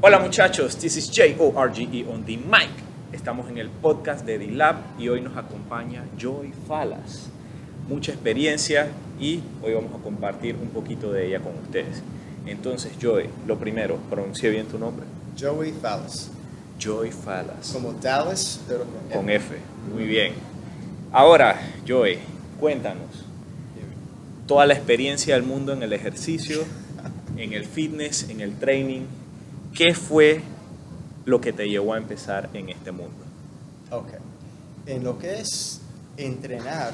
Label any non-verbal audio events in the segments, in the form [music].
Hola muchachos, this is J-O-R-G-E on the mic. Estamos en el podcast de D-Lab y hoy nos acompaña Joy Falas. Mucha experiencia y hoy vamos a compartir un poquito de ella con ustedes. Entonces, Joy, lo primero, pronuncia bien tu nombre. Joey Fallas. Joy Falas. Como Dallas, pero con, Con F. Muy bien. Ahora, Joy, cuéntanos. Toda la experiencia del mundo en el ejercicio, en el fitness, en el training. ¿Qué fue lo que te llevó a empezar en este mundo? Ok. En lo que es entrenar,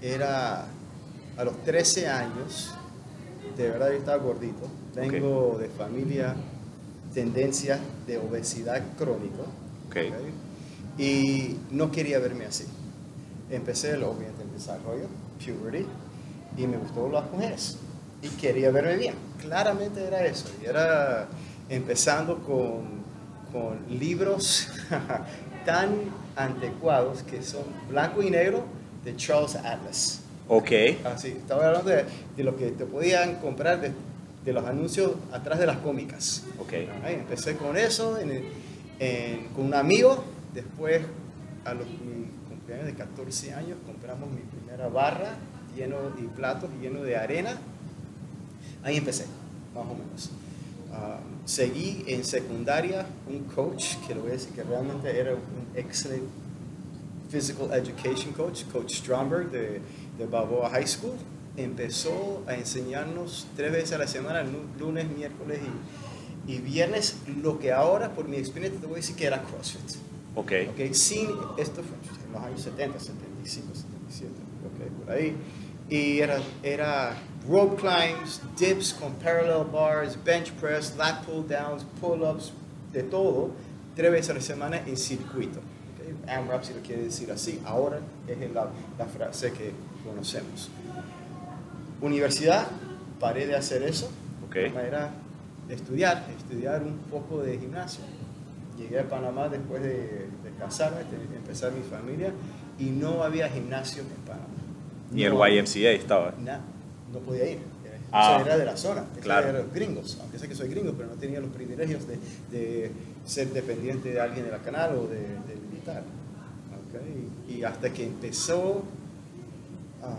era a los 13 años, de verdad yo estaba gordito. Vengo de familia, tendencia de obesidad crónica. Ok. ok, Y no quería verme así. Empecé el, obviamente, el desarrollo, puberty, y me gustó las mujeres. Y quería verme bien. Claramente era eso. Y era empezando con, con libros [laughs] tan anticuados que son blanco y negro de Charles Atlas. Ok. Así, estaba hablando de, de lo que te podían comprar de, de los anuncios atrás de las cómicas. Ok. Ahí empecé con eso, en en- con un amigo. Después, a los cumpleaños de 14 años, compramos mi primera barra lleno y platos lleno de arena. Ahí empecé, más o menos. Ah, seguí en secundaria un coach, que lo voy a decir que realmente era un excelente physical education coach, Coach Stromberg de, de Balboa High School. Empezó a enseñarnos tres veces a la semana, lu- lunes, miércoles y, y viernes, lo que ahora, por mi experiencia, te voy a decir que era CrossFit. Ok. ¿ok? Sin, esto fue en los años 70, 75, 77, ¿ok? por ahí. Y era, era rope climbs, dips con parallel bars, bench press, lat pull downs, pull-ups, de todo, tres veces a la semana en circuito. ¿ok? AMRAP si lo quiere decir así, ahora es la, la frase que conocemos. Universidad, paré de hacer eso, Ok. era estudiar, estudiar un poco de gimnasio. Llegué a Panamá después de, de casarme, de empezar mi familia, y no había gimnasio en Panamá. Ni el No, YMCA estaba. na- no podía ir. Ah, o sea, era de la zona, eso claro. era de los gringos, aunque sé que soy gringo, pero no tenía los privilegios de, de ser dependiente de alguien de la canal o de, del militar. ¿ok? Y, hasta que empezó ah,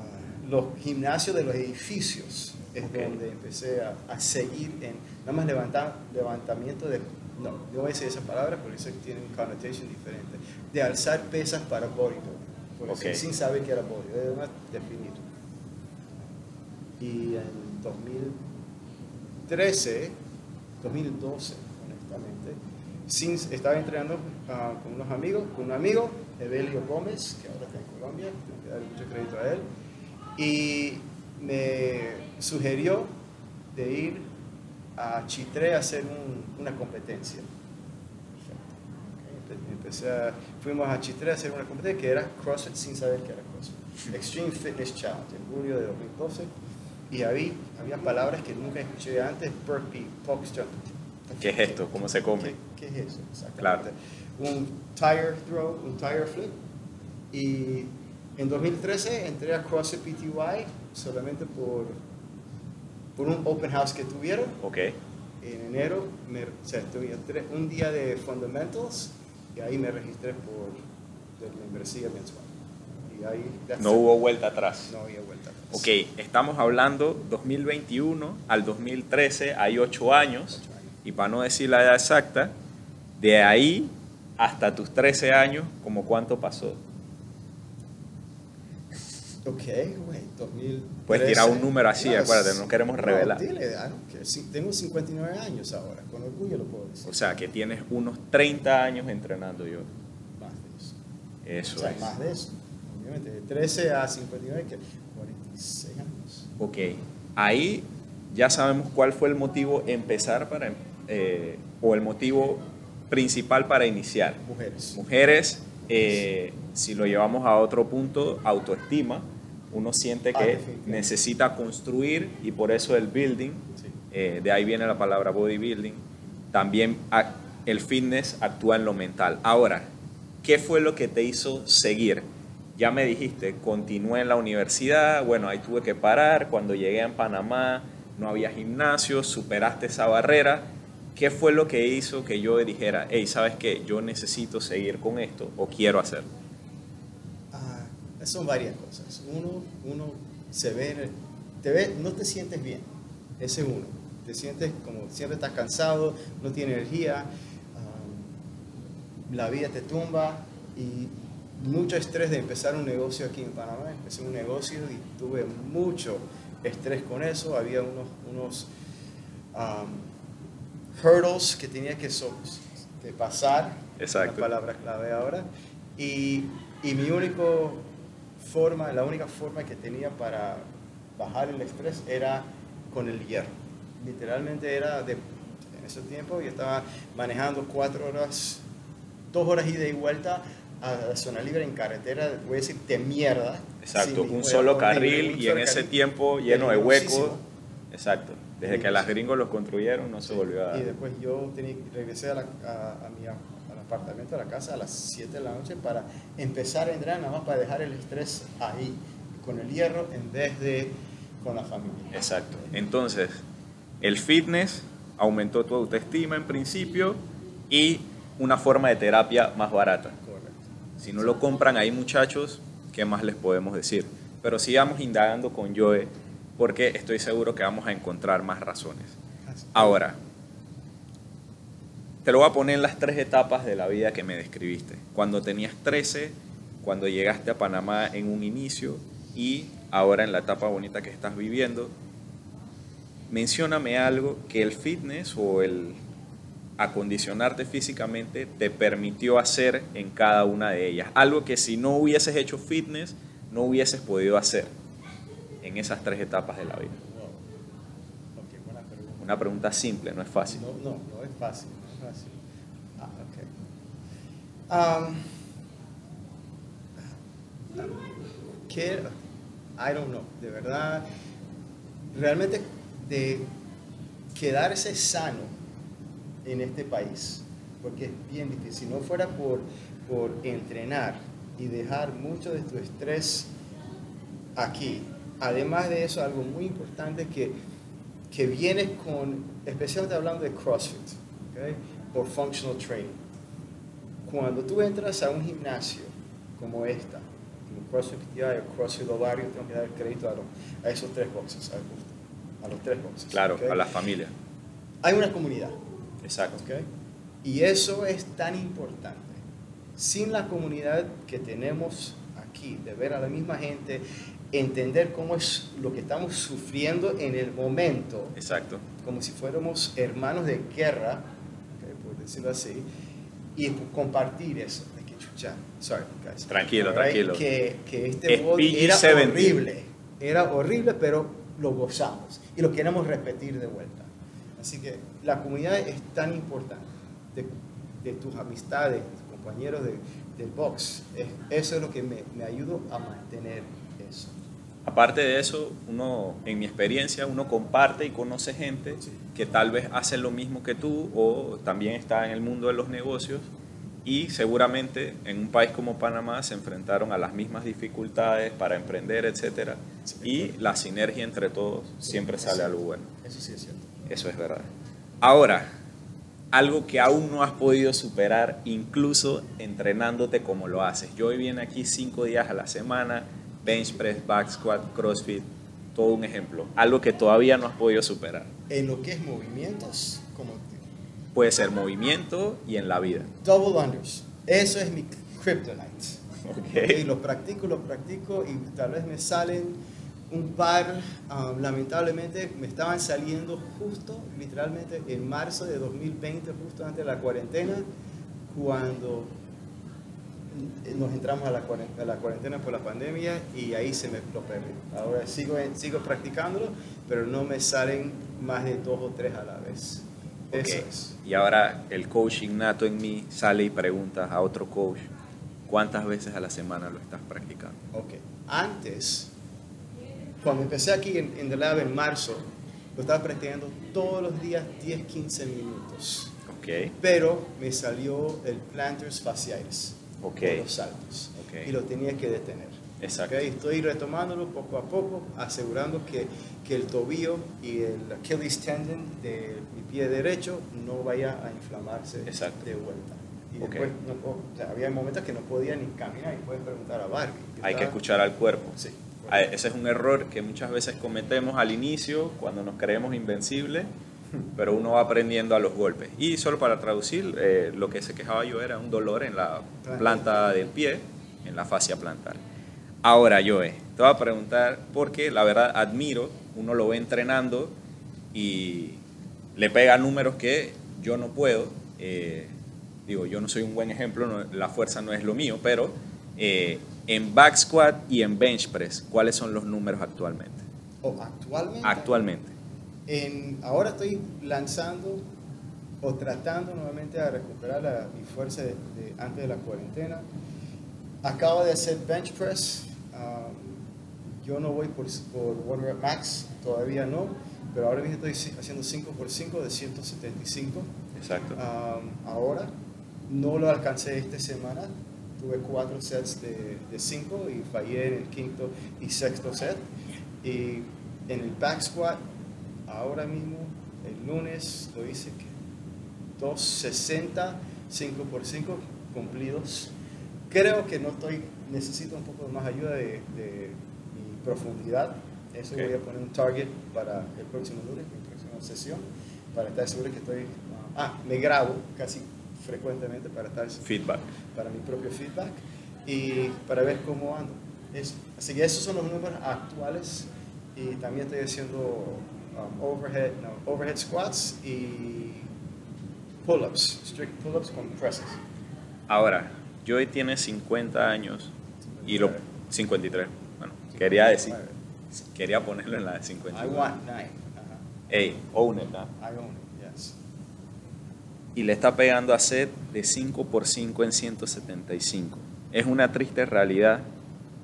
los gimnasios de los edificios, es Ok. donde empecé a, a seguir en, nada más levantar, levantamiento de, no, no voy a decir esa palabra porque sé que tiene un connotation diferente, de alzar pesas para bodybuilding, porque Ok. sin, saber que era bodybuilding, definido. Y en 2013, 2012, honestamente, sin, estaba entrenando ah, con unos amigos, con un amigo, Evelio Gómez, que ahora está en Colombia, tengo que dar mucho crédito a él, y me sugirió de ir a Chitré a hacer un- una competencia. Empecé a- fuimos a Chitré a hacer una competencia que era CrossFit sin saber que era CrossFit. Extreme Fitness Challenge en julio de 2012. Y ahí había palabras que nunca escuché antes, burpee, box jump. ¿Qué es esto? ¿Cómo se come? ¿Qué, qué es eso? Exactamente. Claro. Un tire throw, un tire flip. Y en 2013 entré a CrossFit PTY solamente por, por un open house que tuvieron. Ok. En enero, me, o sea, tuve tre- un día de fundamentals y ahí me registré por de membresía mensual. Ahí, No hubo vuelta atrás. No había vuelta. atrás. Ok, estamos hablando 2021 al 2013, hay 8 años, Ocho años. y para no decir la edad exacta, de ahí hasta tus 13 años, ¿como cuánto pasó? Ok, güey, 2013. Puedes tirar un número así, No, acuérdate, no queremos revelar. dile, ah, sí, tengo 59 años ahora, con orgullo lo puedo decir. O sea, que tienes unos 30 años entrenando yo. más de eso. Eso o sea, es. más de eso. De 13 a 59, que 46 años. Ok, ahí ya sabemos cuál fue el motivo empezar para, eh, o el motivo principal para iniciar. Mujeres. Mujeres, eh, si lo llevamos a otro punto, autoestima. Uno siente Ah, que necesita construir y por eso el building, Sí. eh, de ahí viene la palabra bodybuilding. También el fitness actúa en lo mental. Ahora, ¿qué fue lo que te hizo seguir? Ya me dijiste, continué en la universidad, bueno, ahí tuve que parar, cuando llegué en Panamá no había gimnasio, superaste esa barrera. ¿qué fue lo que hizo que yo dijera, hey, ¿sabes qué? Yo necesito seguir con esto o quiero hacerlo? Ah, son varias cosas. Uno, uno se ve, te ve, no te sientes bien. Ese uno. Te sientes como siempre estás cansado, no tienes energía, la vida te tumba y mucho estrés de empezar un negocio aquí en Panamá. Empecé un negocio y tuve mucho estrés con eso. Había unos, unos hurdles que tenía que, pasar. Exacto. La palabra clave ahora. Y, y mi único forma, la única forma que tenía para bajar el estrés era con el hierro. Literalmente era de, en ese tiempo yo estaba manejando cuatro horas, dos horas ida y vuelta a la zona libre en carretera, voy a decir, de mierda. Exacto, un solo carril y en ese tiempo lleno de huecos. Exacto. Desde que las gringos los construyeron no se volvió a dar. Y después yo tenía, regresé a, a, mi al apartamento, a la casa a las 7 de la noche para empezar a entrar, nada más para dejar el estrés ahí, con el hierro en vez de con la familia. Exacto. Entonces, el fitness aumentó tu autoestima en principio y una forma de terapia más barata. Si no lo compran ahí muchachos, ¿qué más les podemos decir? Pero sigamos indagando con Joe porque estoy seguro que vamos a encontrar más razones. Ahora, te lo voy a poner en las tres etapas de la vida que me describiste. Cuando tenías 13, cuando llegaste a Panamá en un inicio y ahora en la etapa bonita que estás viviendo. Mencióname algo que el fitness o el acondicionarte físicamente te permitió hacer en cada una de ellas. Algo que si no hubieses hecho fitness, no hubieses podido hacer en esas tres etapas de la vida? Una pregunta simple, no es fácil. No, no, no es fácil. No es fácil. Ah, um, ¿qué? I don't know. De verdad, realmente de quedarse sano en este país, porque es bien difícil. Si no fuera por, por entrenar y dejar mucho de tu estrés aquí, además de eso, algo muy importante que, que viene con, especialmente hablando de CrossFit, ¿okay? por functional training. Cuando tú entras a un gimnasio como esta, como CrossFit PTI o CrossFit Ovario, tengo que dar crédito a, esos tres boxes, a, los tres boxes. Claro, a la familia. Hay una comunidad. Exacto. ¿okay? Y eso es tan importante. Sin la comunidad que tenemos aquí, de ver a la misma gente entender cómo es lo que estamos sufriendo en el momento. Exacto. Como si fuéramos hermanos de guerra, por decirlo así, y compartir eso. Chucha, sorry, guys. Tranquilo, tranquilo. Que, que este era horrible. Era horrible, pero lo gozamos y lo queremos repetir de vuelta. Así que la comunidad es tan importante de, de tus amistades, tus compañeros de, del box. eso es lo que me, me ayuda a mantener eso. Aparte de eso, uno, en mi experiencia, uno comparte y conoce gente que tal vez hace lo mismo que tú o también está en el mundo de los negocios y seguramente en un país como Panamá se enfrentaron a las mismas dificultades para emprender, etc. y la sinergia entre todos siempre sale algo bueno. Eso sí es cierto. Eso es verdad. Ahora, algo que aún no has podido superar, incluso entrenándote como lo haces. Yo hoy viene aquí cinco días a la semana bench press, back squat, crossfit, todo un ejemplo. Algo que todavía no has podido superar. En lo que es movimientos, como puede ser movimiento y en la vida. Double unders. Eso es mi kryptonite. Okay. Y lo practico, lo practico y tal vez me salen un par, um, lamentablemente me estaban saliendo justo, literalmente en marzo de 2020, justo antes de la cuarentena, cuando nos entramos a la, cuarentena, por la pandemia y ahí se me lo perdí. Ahora sigo, sigo practicándolo, pero no me salen más de dos o tres a la vez. Eso es. Y ahora el coach innato en mí sale y pregunta a otro coach, ¿cuántas veces a la semana lo estás practicando? Ok. Antes, cuando empecé aquí en, en The Lab en marzo, lo estaba practicando todos los días 10, 15 minutos. Okay. Pero me salió el planters fasciitis okay. los saltos y lo tenía que detener. Exacto. ¿ok? Estoy retomándolo poco a poco, asegurando que, que el tobillo y el Achilles tendon de mi pie derecho no vaya a inflamarse Exacto. de vuelta. Y después, no- o sea, había momentos que no podía ni caminar y puedes preguntar a Barbie. Hay que estaba- escuchar al cuerpo. Sí. Ah, Ese es un error que muchas veces cometemos al inicio cuando nos creemos invencibles, [laughs] pero uno va aprendiendo a los golpes. Y solo para traducir, eh, lo que se quejaba yo era un dolor en la planta del pie, en la fascia plantar. Ahora, Joe, te voy a preguntar, porque la verdad admiro, uno lo ve entrenando y le pega números que yo no puedo. eh, digo, yo no soy un buen ejemplo, no- la fuerza no es lo mío, pero eh, en back squat y en bench press, ¿cuáles son los números actualmente? O actualmente. Actualmente. En, ahora estoy lanzando o tratando nuevamente de recuperar la- mi fuerza de, de antes de la cuarentena. Acabo de hacer bench press. um, yo no voy por, por One Rep Max, todavía no, pero ahora mismo estoy ci- haciendo 5x5 de 175. Exacto. Um, ahora no lo alcancé esta semana. Tuve cuatro sets de, de cinco y fallé en el quinto y sexto set. Y en el back squat, ahora mismo, el lunes, lo hice que 260, 5 por 5 cumplidos. Creo que no estoy, necesito un poco más ayuda de, de mi profundidad. Eso Ok. voy a poner un target para el próximo lunes, mi próxima sesión, para estar seguro que estoy... Ah, me grabo casi frecuentemente para estar Feedback. para mi propio feedback y para ver cómo ando. Eso. Así que esos son los números actuales y también estoy haciendo um, overhead, no, overhead squats y pull-ups, strict pull-ups con presses. Ahora, Joey tiene 50 años y lo 53. Bueno, quería decir, quería ponerlo en la de I 53. want nine. Ajá. Ey, own it, ¿no? I own it. Y le está pegando a Seth de 5 por 5 en 175. Es una triste realidad,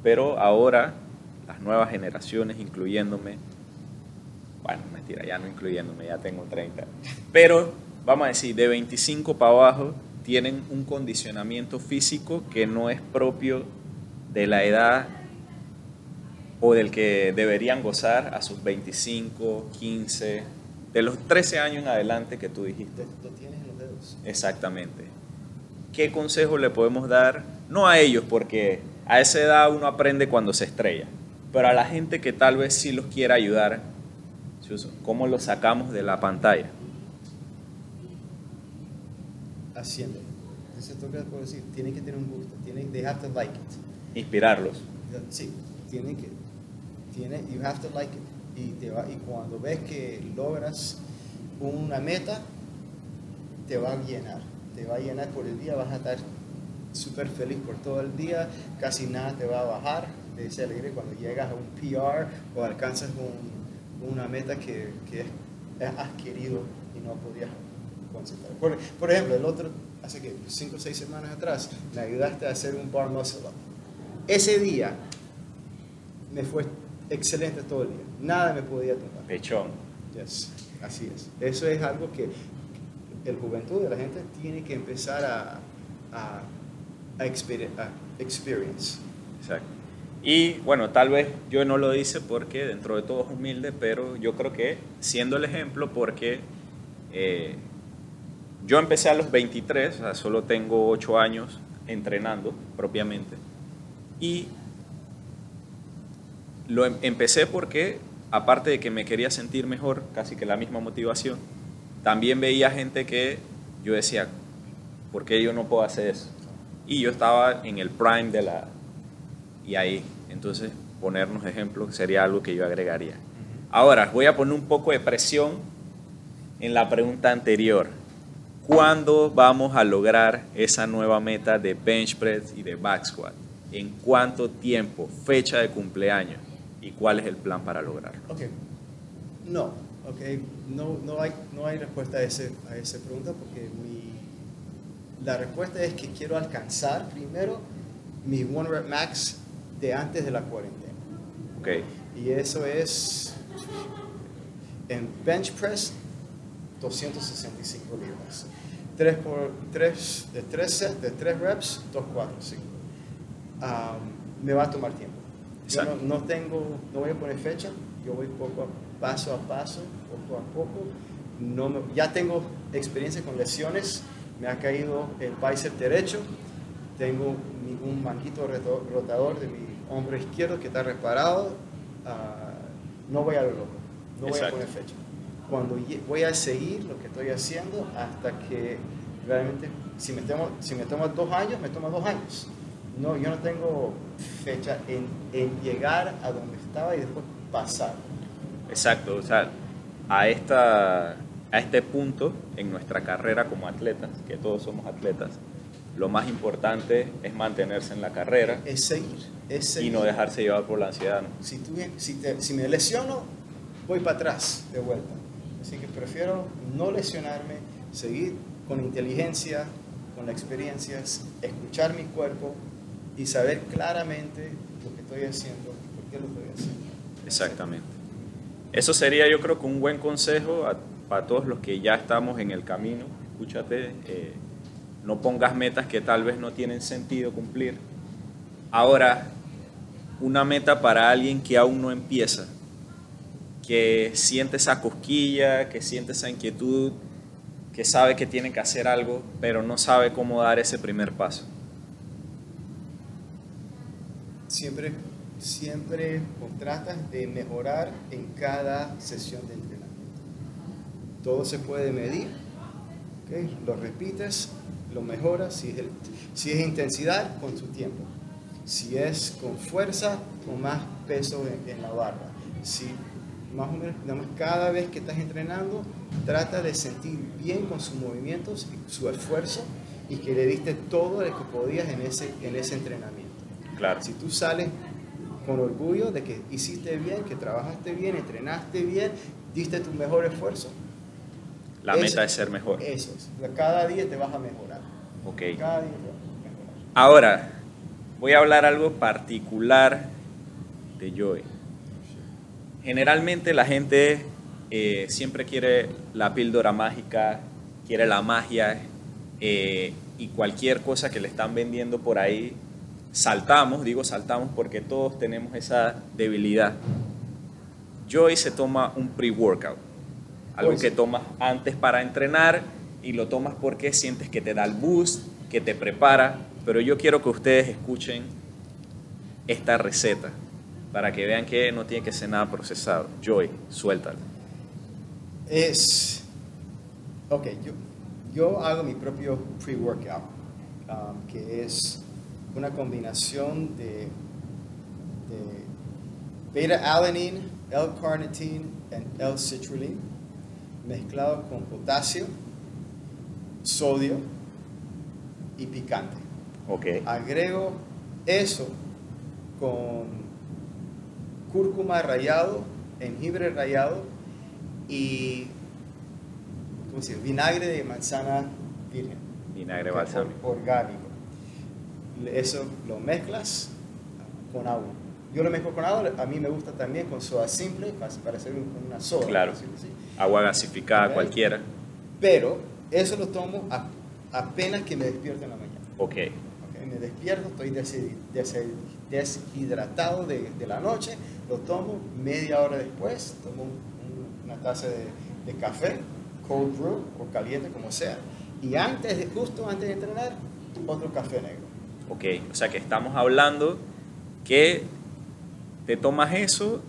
pero ahora las nuevas generaciones, incluyéndome, bueno, mentira, ya no incluyéndome, ya tengo 30, pero vamos a decir, de 25 para abajo tienen un condicionamiento físico que no es propio de la edad o del que deberían gozar a sus 25, 15, de los 13 años en adelante que tú dijiste. Lo tienes Exactamente. ¿Qué consejo le podemos dar? No a ellos, porque a esa edad uno aprende cuando se estrella, pero a la gente que tal vez sí los quiera ayudar, ¿cómo los sacamos de la pantalla? Haciendo. Eso es lo que puedo decir. Tienen que tener un gusto. Tienen, they have to like it. Inspirarlos. Sí, tiene que, tiene, you have to like it. Y, te va, y cuando ves que logras una meta, te va a llenar. Te va a llenar por el día, vas a estar súper feliz por todo el día, casi nada te va a bajar de esa alegría cuando llegas a un PR o alcanzas un- una meta que, que has querido y no podías concentrar. Por, por ejemplo, el otro, hace que 5 o 6 semanas atrás, me ayudaste a hacer un bar muscle up. Ese día me fue excelente todo el día. Nada me podía tocar. Pechón. Yes, así es. Eso es algo que el juventud de la gente tiene que empezar a, a, a, exper- a experience. Exacto. Y bueno, tal vez yo no lo hice porque dentro de todo es humilde, pero yo creo que siendo el ejemplo porque eh, yo empecé a los 23, o sea, solo tengo 8 años entrenando propiamente. Y lo em- empecé porque, aparte de que me quería sentir mejor, casi que la misma motivación, también veía gente que yo decía, ¿por qué yo no puedo hacer eso? Y yo estaba en el prime de la... Y ahí, entonces, ponernos ejemplos sería algo que yo agregaría. Ahora, voy a poner un poco de presión en la pregunta anterior. ¿Cuándo vamos a lograr esa nueva meta de bench press y de back squat? ¿En cuánto tiempo? Fecha de cumpleaños. ¿Y cuál es el plan para lograrlo? Ok. No, ok. No, no, hay, no hay respuesta a, ese, a esa pregunta porque mi, la respuesta es que quiero alcanzar primero mi One Rep Max de antes de la cuarentena. Ok, Y eso es en bench press 265 libras. 3 por 3 de 3 sets, de 3 reps, 2 4 5. Um, me va a tomar tiempo. Yo no, no tengo, no voy a poner fecha, yo voy poco a paso a paso, poco a poco. No me- ya tengo experiencia con lesiones, me ha caído el bíceps derecho, tengo un manguito rotador de mi hombro izquierdo que está reparado. ah, no voy a lo loco, no voy a poner fecha. Cuando voy a seguir lo que estoy haciendo hasta que realmente, si me tomo, si me toma dos años, me toma dos años. No, yo no tengo fecha en, en llegar a donde estaba y después pasar. Exacto, o sea, a, esta, a este punto en nuestra carrera como atletas, que todos somos atletas, lo más importante es mantenerse en la carrera Es seguir, es y seguir. no dejarse llevar por la ansiedad. ¿no? si, tú- si, te- si me lesiono, voy para atrás de vuelta. Así que prefiero no lesionarme, seguir con inteligencia, con la experiencia, escuchar mi cuerpo y saber claramente lo que estoy haciendo y por qué lo estoy haciendo. Exactamente. Eso sería yo creo un buen consejo a- para todos los que ya estamos en el camino. Escúchate, eh, no pongas metas que tal vez no tienen sentido cumplir. Ahora, una meta para alguien que aún no empieza, que siente esa cosquilla, que siente esa inquietud, que sabe que tiene que hacer algo, pero no sabe cómo dar ese primer paso. Siempre, siempre tratas de mejorar en cada sesión de entrenamiento. Todo se puede medir, ¿ok? lo repites, lo mejoras. Si es, el- si es intensidad, con tu tiempo. Si es con fuerza, con más peso en, en la barra. Si más o menos, nada más cada vez que estás entrenando, trata de sentir bien con sus movimientos y su esfuerzo y que le diste todo lo que podías en ese, en ese entrenamiento. Claro. Si tú sales con orgullo de que hiciste bien, que trabajaste bien, entrenaste bien, diste tu mejor esfuerzo, La Eso- meta es ser mejor. eso es. Cada día te vas a mejorar. Ok. Cada día te vas a mejorar. Ahora, voy a hablar algo particular de Joy. Generalmente la gente eh, siempre quiere la píldora mágica, quiere la magia eh, y cualquier cosa que le están vendiendo por ahí, saltamos, digo saltamos porque todos tenemos esa debilidad. Joy se toma un pre-workout, algo Pues- que tomas antes para entrenar y lo tomas porque sientes que te da el boost, que te prepara, pero yo quiero que ustedes escuchen esta receta para que vean que no tiene que ser nada procesado. Joy, suéltalo. Es. Ok, yo, yo hago mi propio pre-workout, um, que es una combinación de, de beta-alanine, L-carnitine y L-citrulline mezclado con potasio, sodio y picante. Ok, Agrego eso con cúrcuma rallado, jengibre rallado y ¿cómo se llama? vinagre de manzana virgen. vinagre balsámico. or- orgánico. Eso lo mezclas con agua. Yo lo mezclo con agua, a mí me gusta también con soda simple, para, hacer un- una soda. Claro. así. Agua gasificada cualquiera. Pero eso lo tomo a- apenas que me despierto en la mañana. Ok, Ok, Me despierto, estoy deshidratado de, de la noche, lo tomo media hora después, tomo un- un- una taza de, de café, cold brew o caliente como sea, y antes justo antes de entrenar, otro café negro. Ok. O sea que estamos hablando que te tomas eso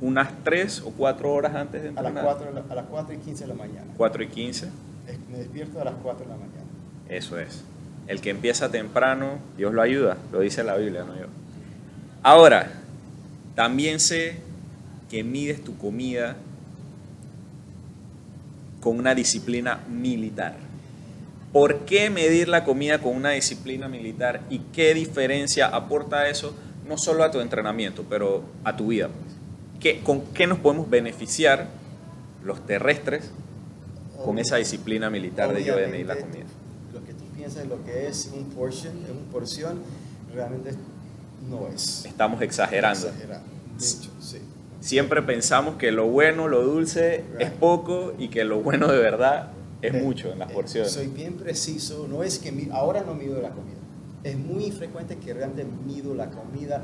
unas 3 o 4 horas antes de A las, entrenar. 4, de la- a las 4 y 15 de la mañana. 4 y 15. Es- Me despierto a las 4 de la mañana. Eso es. El que empieza temprano, Dios lo ayuda, lo dice la Biblia, no yo. Ahora, también sé que mides tu comida con una disciplina militar. ¿Por qué medir la comida con una disciplina militar y qué diferencia aporta eso no solo a tu entrenamiento, pero a tu vida? ¿Qué, ¿Con qué nos podemos beneficiar los terrestres con esa disciplina militar de yo de medir la comida? Lo que tú piensas, lo que es un portion, una porción, realmente no es. Estamos exagerando. Exagerado. Mucho, sí. Siempre pensamos que lo bueno, lo dulce es poco y que lo bueno de verdad es Eh, mucho en las eh, porciones. Soy bien preciso, no es que mi- ahora no mido la comida. Es muy frecuente que realmente mido la comida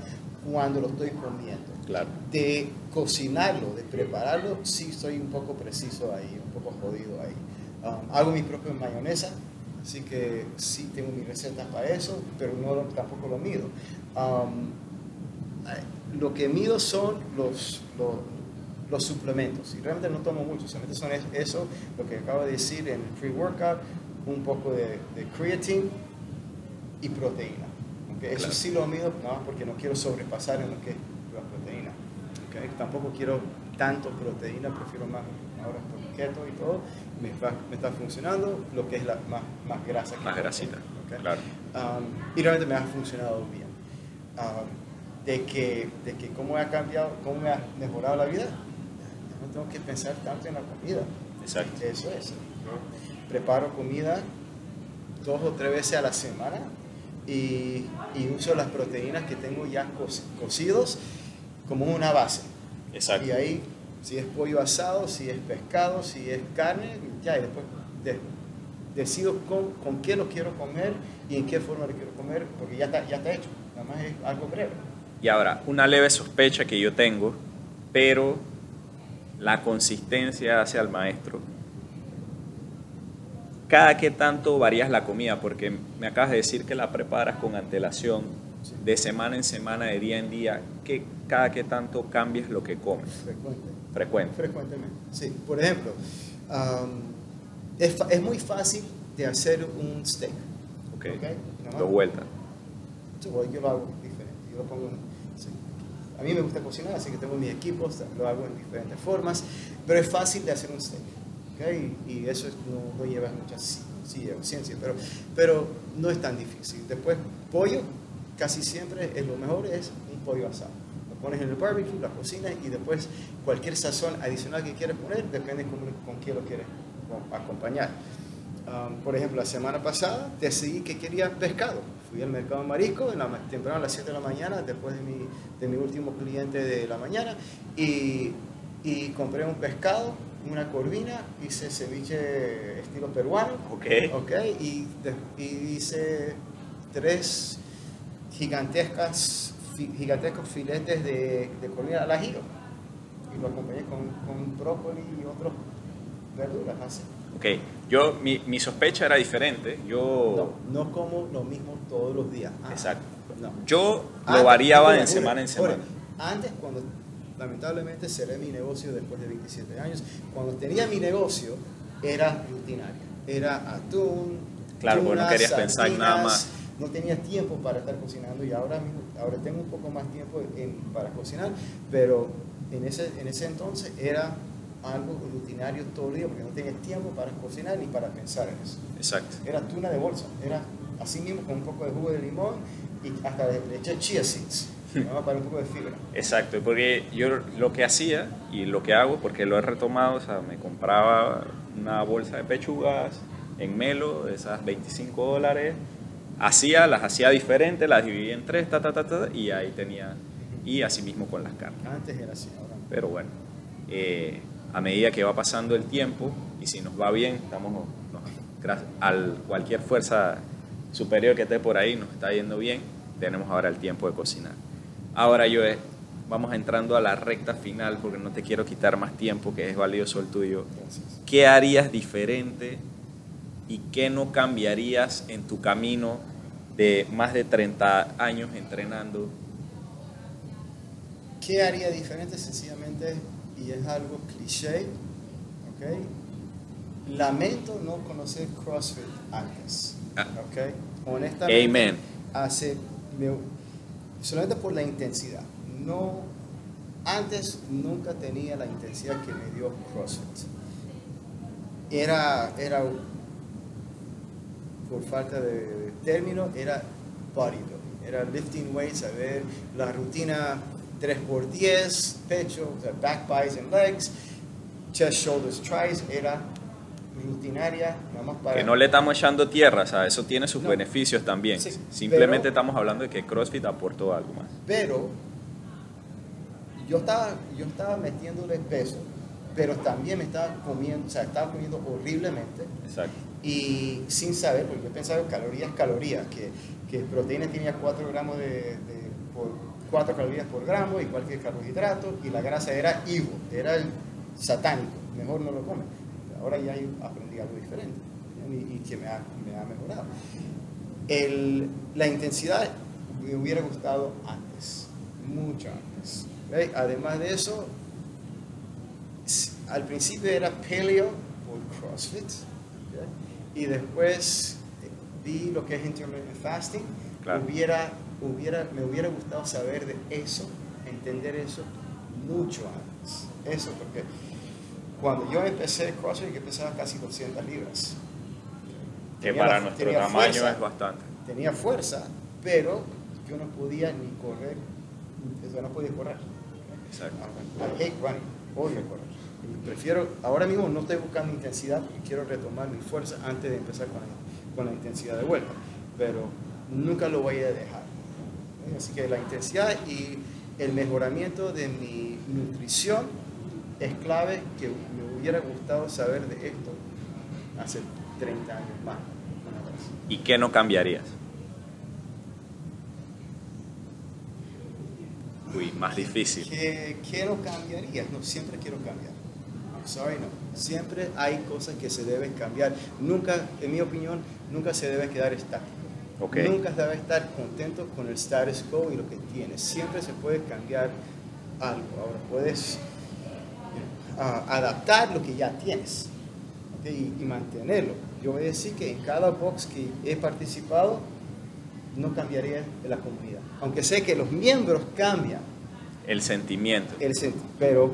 cuando lo estoy comiendo. Claro. De cocinarlo, de prepararlo, sí soy un poco preciso ahí, un poco jodido ahí. Um, hago mi propia mayonesa, así que sí tengo mis recetas para eso, pero no tampoco lo mido. Um, lo que mido son los, los, los suplementos, y realmente no tomo mucho, solamente son es- eso, lo que acabo de decir en el pre-workout, un poco de, de creatine y proteína. ¿ok? Eso sí lo mido, nada más porque no quiero sobrepasar en lo que es la proteína. ¿ok? Tampoco quiero tanto proteína, prefiero más ahora por keto y todo, me, va- me está funcionando lo que es la más, más grasa. que Más grasita. Claro. Um, y realmente me ha funcionado bien. Um, de que, de que cómo ha cambiado, cómo me ha mejorado la vida, no tengo que pensar tanto en la comida. Exacto. Eso es. Preparo comida dos o tres veces a la semana y, y uso las proteínas que tengo ya co- cocidos como una base. Exacto. Y ahí, si es pollo asado, si es pescado, si es carne, ya, y después de- decido con, con qué lo quiero comer y en qué forma lo quiero comer, porque ya está, ya está hecho. Nada más es algo breve. Y ahora, una leve sospecha que yo tengo, pero la consistencia hacia el maestro. Cada que tanto varías la comida, porque me acabas de decir que la preparas con antelación, Sí. de semana en semana, de día en día, que cada que tanto cambias lo que comes. Frecuente. Frecuente. Frecuentemente. Sí. Por ejemplo, um, es, es muy fácil de hacer un steak. Ok. Dos vueltas. Yo, lo hago diferente. Yo lo pongo en- mí me gusta cocinar, así que tengo mis equipos, lo hago en diferentes formas, pero es fácil de hacer un steak. ¿ok? Y, eso es- no, no lleva mucha sí, ciencia, pero, pero no es tan difícil. Después, pollo, casi siempre es lo mejor es un pollo asado. Lo pones en el barbecue, lo cocinas y después cualquier sazón adicional que quieras poner, depende con, con quién lo quieres co- acompañar. Um, por ejemplo, la semana pasada decidí que quería pescado. Fui al mercado de marisco en la, temprano a las 7 de la mañana, después de mi, de mi último cliente de la mañana, y, y compré un pescado, una corvina, hice ceviche estilo peruano, Ok. ok, y, de- y hice tres gigantescas, gigantescos filetes de, de corvina al ajillo, y lo acompañé con, con brócoli y otras verduras, así. Ok. Yo, mi, mi sospecha era diferente. Yo, No, no como lo mismo todos los días. Ah, exacto. no. Yo Antes- lo variaba en semana en semana. Antes, cuando lamentablemente cerré mi negocio después de 27 años, cuando tenía mi negocio era rutinario. Era atún, Claro, porque no querías pensar en nada más. No tenía tiempo para estar cocinando y ahora, mismo- ahora tengo un poco más tiempo en- para cocinar, pero en ese, en ese entonces era algo rutinario todo el día porque no tenía tiempo para cocinar ni para pensar en eso Exacto. era tuna de bolsa, era así mismo con un poco de jugo de limón y hasta le, le eché chia seeds, ¿no? para un poco de fibra. Exacto, porque yo lo que hacía y lo que hago, porque lo he retomado, o sea, me compraba una bolsa de pechugas en Melo, de esas 25 dólares, hacía, las hacía diferentes, las dividía en tres, ta, ta, ta, ta, y ahí tenía, y así mismo con las carnes. Antes era así, ahora. Pero bueno, eh, a medida que va pasando el tiempo, y si nos va bien, estamos, nos- gracias al cualquier fuerza superior que esté por ahí, nos está yendo bien, tenemos ahora el tiempo de cocinar. Ahora yo vamos entrando a la recta final porque no te quiero quitar más tiempo, que es valioso el tuyo. Gracias. ¿Qué harías diferente y qué no cambiarías en tu camino de más de 30 años entrenando? ¿Qué haría diferente? Sencillamente, y es algo cliché, ¿ok? Lamento no conocer CrossFit antes, Ah. ¿ok? Honestamente, Amen. hace, me- solamente por la intensidad. No, antes nunca tenía la intensidad que me dio CrossFit. Era, era por falta de término, era bodybuilding. Era lifting weights, a ver, la rutina 3x10, pecho, o sea, back, thighs and legs, chest, shoulders, tries, era rutinaria, nada más para... Que no le estamos echando tierra, o sea, eso tiene sus No. beneficios también. Sí, Simplemente pero- estamos hablando de que CrossFit aportó algo más. Pero yo estaba, yo estaba metiéndole peso, pero también me estaba comiendo, o sea, estaba comiendo horriblemente Exacto. y sin saber, porque yo pensaba que calorías, calorías, que, que proteína tenía 4 gramos de, de- por 4 calorías por gramo, igual que el carbohidrato, y la grasa era evil, era el satánico, mejor no lo comen. Ahora ya aprendí algo diferente y, que me ha, me ha mejorado. El, la intensidad me hubiera gustado antes, mucho antes. Además de eso, al principio era paleo por CrossFit y después vi lo que es intermittent fasting. Hubiera, hubiera, me hubiera gustado saber de eso, entender eso mucho antes. Eso, porque cuando yo empecé CrossFit, que pesaba casi 200 libras. Que para nuestro tamaño es bastante. Tenía fuerza, pero yo no podía ni correr, yo no podía correr. Exacto. I hate running, odio correr. Y prefiero, ahora mismo no estoy buscando intensidad y quiero retomar mi fuerza antes de empezar con la, con la intensidad de vuelta, pero nunca lo voy a dejar. Así que la intensidad y el mejoramiento de mi nutrición es clave que me hubiera gustado saber de esto hace 30 años más. ¿Y qué no cambiarías? Uy, más difícil. ¿Qué, qué no cambiarías? No, siempre quiero cambiar. sorry, no. Siempre hay cosas que se deben cambiar. Nunca, en mi opinión, nunca se debe quedar estático. Okay. Nunca se debe estar contento con el status quo y lo que tienes. Siempre se puede cambiar algo. Ahora puedes uh, adaptar lo que ya tienes y, y, mantenerlo. Yo voy a decir que en cada box que he participado, no cambiaría la comunidad. Aunque sé que los miembros cambian. El sentimiento. El pero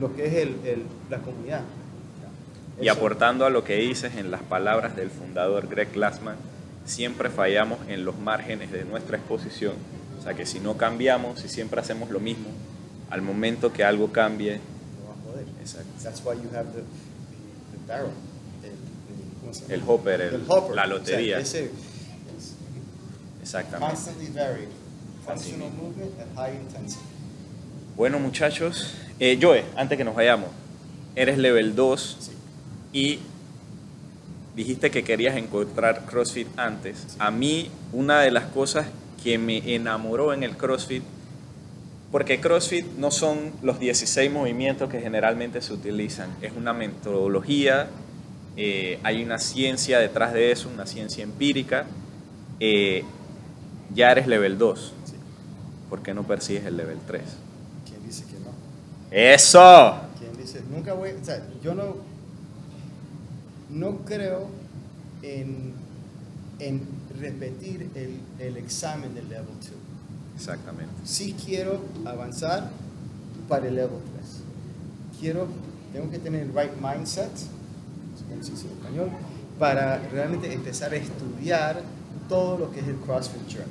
lo que es el, el, la comunidad. Y aportando a lo que dices en las palabras del fundador Greg Glassman, siempre fallamos en los márgenes de nuestra exposición. O sea que si no cambiamos, si siempre hacemos lo mismo, al momento que algo cambie... No va a poder. Exacto. That's why you have the, the, barrel. El, el, hopper, el, hopper, la lotería. Sea, ese, Exactamente. Constantly varied. Functional movement at high intensity. Bueno, muchachos, eh, Joe, antes que nos vayamos, eres level 2 Sí. y dijiste que querías encontrar CrossFit antes. A mí, una de las cosas que me enamoró en el CrossFit, porque CrossFit no son los 16 movimientos que generalmente se utilizan, es una metodología, eh, hay una ciencia detrás de eso, una ciencia empírica. Eh, ya eres level 2. Sí. ¿Por qué no persigues el level 3? ¿Quién dice que no? ¡Eso! ¿Quién dice? Nunca voy, o sea, yo no, no creo en, en repetir el, el examen del level 2. Exactamente. Sí quiero avanzar para el level 3. Quiero, tengo que tener el right mindset, no sé si en español, para realmente empezar a estudiar todo lo que es el CrossFit Journal.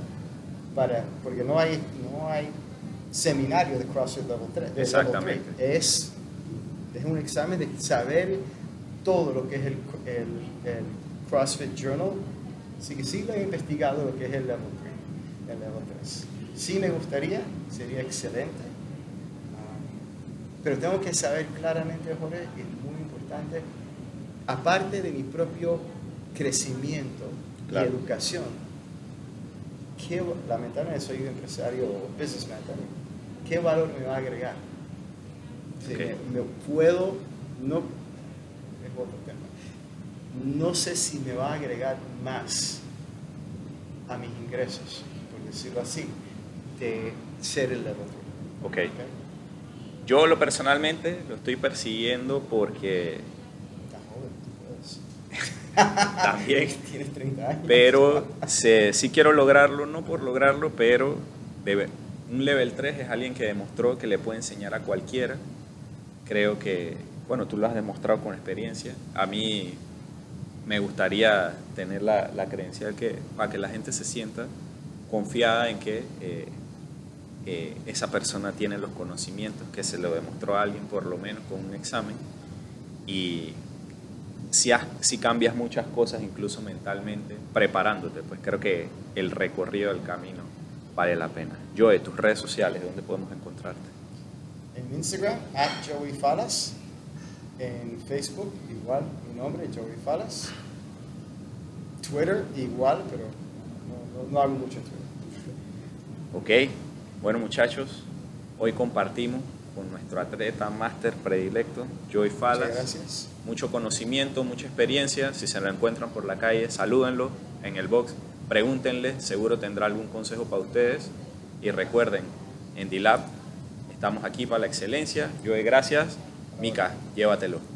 Para, porque no hay, no hay seminario de CrossFit Level 3. de Exactamente. Level 3. Es, es un examen de saber todo lo que es el, el, el CrossFit Journal. Así que sí lo he investigado lo que es el Level 3. El level 3. Sí me gustaría, sería excelente. Pero tengo que saber claramente, Jorge, y es muy importante, aparte de mi propio crecimiento Claro. y educación, ¿qué, lamentablemente soy un empresario o businessman también, ¿qué valor me va a agregar? Si Ok. me, me puedo, no, otro tema, no sé si me va a agregar más a mis ingresos, por decirlo así, de ser el level Ok. 3. Yo lo personalmente lo estoy persiguiendo porque Estás joven, tú puedes. [laughs] [laughs] también, Tienes 30 años. pero sí quiero lograrlo, no por lograrlo, pero debe- un level 3 es alguien que demostró que le puede enseñar a cualquiera. Creo que, bueno, tú lo has demostrado con experiencia. A mí me gustaría tener la, la credencial que, para que la gente se sienta confiada en que eh, eh, esa persona tiene los conocimientos, que se lo demostró a alguien por lo menos con un examen. Y si, has- si cambias muchas cosas, incluso mentalmente, preparándote, pues creo que el recorrido del camino vale la pena. Joe, tus redes sociales, ¿dónde podemos encontrarte? En Instagram, at Joey Falas. En Facebook, igual, mi nombre, Joey Falas. Twitter, igual, pero no, no- no hago mucho en Twitter. Ok, Bueno muchachos, hoy compartimos con nuestro atleta máster predilecto, Joey Falas. Muchas gracias. Mucho conocimiento, mucha experiencia. Si se lo encuentran por la calle, salúdenlo en el box, pregúntenle, seguro tendrá algún consejo para ustedes. Y recuerden, en D-Lab estamos aquí para la excelencia. Joey, gracias. Mika, llévatelo.